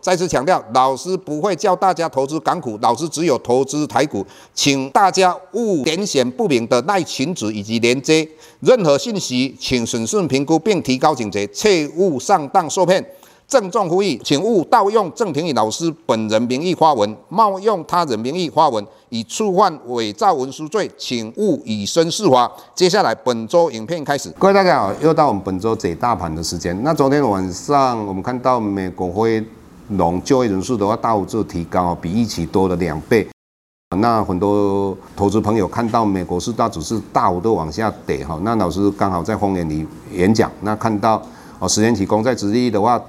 再次强调，老师不会教大家投资港股，老师只有投资台股，请大家勿点选不明的赖群组以及连接，任何信息请审慎评估并提高警觉，切勿上当受骗。郑重呼吁，请勿盗用郑庭宇老师本人名义发文，冒用他人名义发文，以触犯伪造文书罪，请勿以身试法。接下来本周影片开始，各位大家好，又到我们本周解大盘的时间。那昨天晚上我们看到美国会。农就业人数的话，大幅度提高，比预期多了两倍。那很多投资朋友看到美国四大指数大幅度往下跌哈，那老师刚好在丰原里演讲，那看到哦十年期公债殖利率的话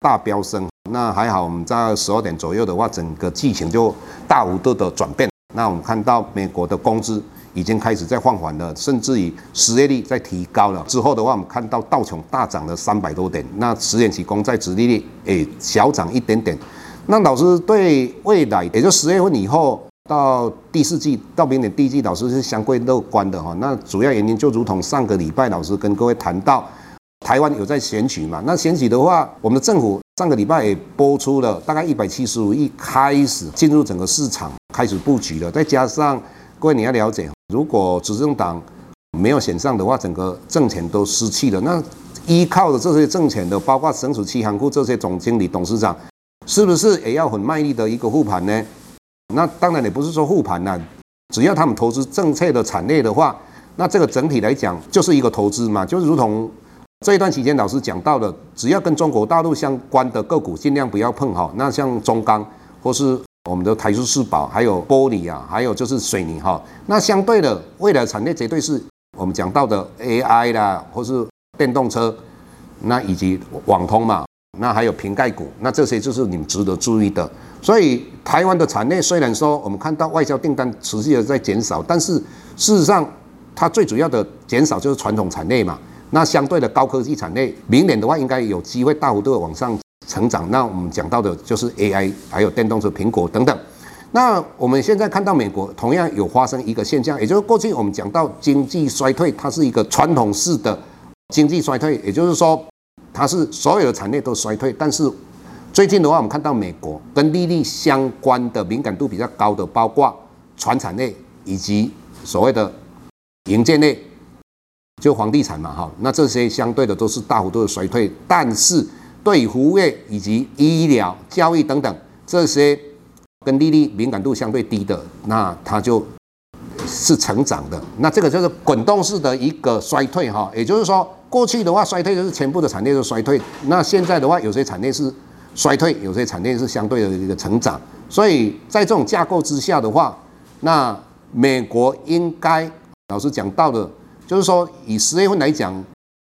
大飙升，那还好我们在十二点左右的话，整个剧情就大幅度的转变。那我们看到美国的工资。已经开始在放缓了，甚至于失业率在提高了。之后的话，我们看到道琼大涨了三百多点，那十年期公债殖利率诶小涨一点点。那老师对未来，也就十月份以后到第四季到明年第一季，老师是相对乐观的哈。那主要原因就如同上个礼拜老师跟各位谈到，台湾有在选举嘛？那选举的话，我们的政府上个礼拜也拨出了大概一百七十五亿，开始进入整个市场开始布局了，再加上。各位你要了解，如果执政党没有选上的话，整个政权都失去了。那依靠的这些政权的，包括省属七行库这些总经理、董事长，是不是也要很卖力的一个护盘呢？那当然也不是说护盘呐，只要他们投资正确的产业的话，那这个整体来讲就是一个投资嘛。就如同这一段期间老师讲到的，只要跟中国大陆相关的个股尽量不要碰哈。那像中钢或是。我们的台塑四宝，还有玻璃啊，还有就是水泥哈。那相对的，未来产业绝对是我们讲到的 AI 啦，或是电动车，那以及网通嘛，那还有瓶盖股，那这些就是你们值得注意的。所以台湾的产业虽然说我们看到外销订单持续的在减少，但是事实上它最主要的减少就是传统产业嘛。那相对的高科技产业，明年的话应该有机会大幅度的往上。成长，那我们讲到的就是 AI，还有电动车、苹果等等。那我们现在看到美国同样有发生一个现象，也就是过去我们讲到经济衰退，它是一个传统式的经济衰退，也就是说它是所有的产业都衰退。但是最近的话，我们看到美国跟利率相关的敏感度比较高的，包括传产业以及所谓的营建类，就房地产嘛，哈，那这些相对的都是大幅度的衰退，但是。对服务业以及医疗、教育等等这些跟利率敏感度相对低的，那它就是成长的。那这个就是滚动式的一个衰退哈，也就是说，过去的话衰退就是全部的产业都衰退，那现在的话有些产业是衰退，有些产业是相对的一个成长。所以在这种架构之下的话，那美国应该老师讲到的，就是说以十月份来讲。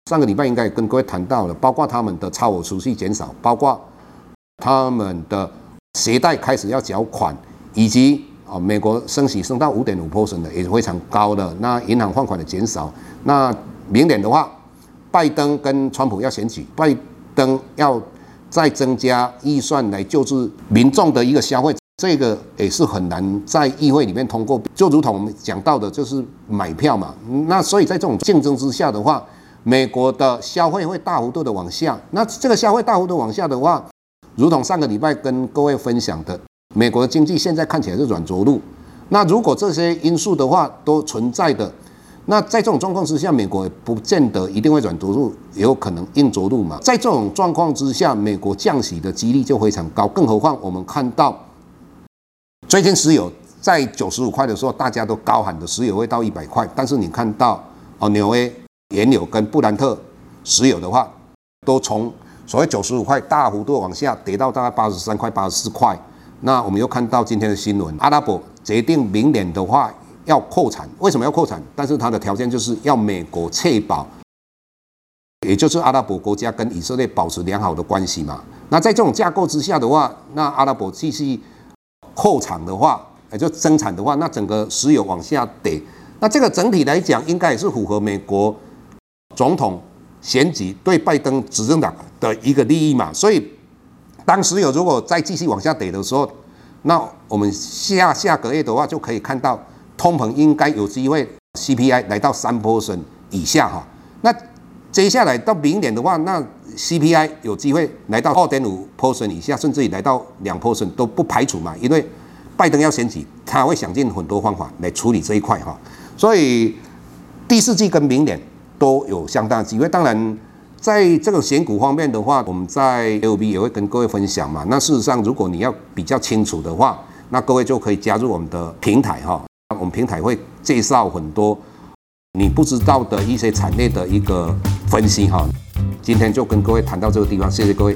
上个礼拜应该跟各位谈到了，包括他们的超额储蓄减少，包括他们的携带开始要缴款，以及啊美国升息升到五点五 percent 的也是非常高的。那银行放款的减少，那明年的话，拜登跟川普要选举，拜登要再增加预算来救治民众的一个消费，这个也是很难在议会里面通过。就如同我们讲到的，就是买票嘛。那所以在这种竞争之下的话，美国的消费会大幅度的往下，那这个消费大幅度往下的话，如同上个礼拜跟各位分享的，美国的经济现在看起来是软着陆。那如果这些因素的话都存在的，那在这种状况之下，美国也不见得一定会软着陆，也有可能硬着陆嘛。在这种状况之下，美国降息的几率就非常高。更何况我们看到最近石油在九十五块的时候，大家都高喊的石油会到一百块，但是你看到哦，纽约。原油跟布兰特石油的话，都从所谓九十五块大幅度往下跌到大概八十三块、八十四块。那我们又看到今天的新闻，阿拉伯决定明年的话要扩产。为什么要扩产？但是它的条件就是要美国确保，也就是阿拉伯国家跟以色列保持良好的关系嘛。那在这种架构之下的话，那阿拉伯继续扩产的话，也就增产的话，那整个石油往下跌。那这个整体来讲，应该也是符合美国总统选举对拜登执政党的一个利益嘛。所以，当时有如果再继续往下跌的时候，那我们下下个月的话，就可以看到通膨应该有机会 CPI 来到三 percent 以下哈。那接下来到明年的话，那 CPI 有机会来到二点五 percent 以下，甚至于来到两 percent 都不排除嘛。因为拜登要选举，他会想尽很多方法来处理这一块哈。所以第四季跟明年都有相当的机会。当然，在这个选股方面的话，我们在 LB 也会跟各位分享嘛。那事实上，如果你要比较清楚的话，那各位就可以加入我们的平台哈。我们平台会介绍很多你不知道的一些产业的一个分析哈。今天就跟各位谈到这个地方，谢谢各位。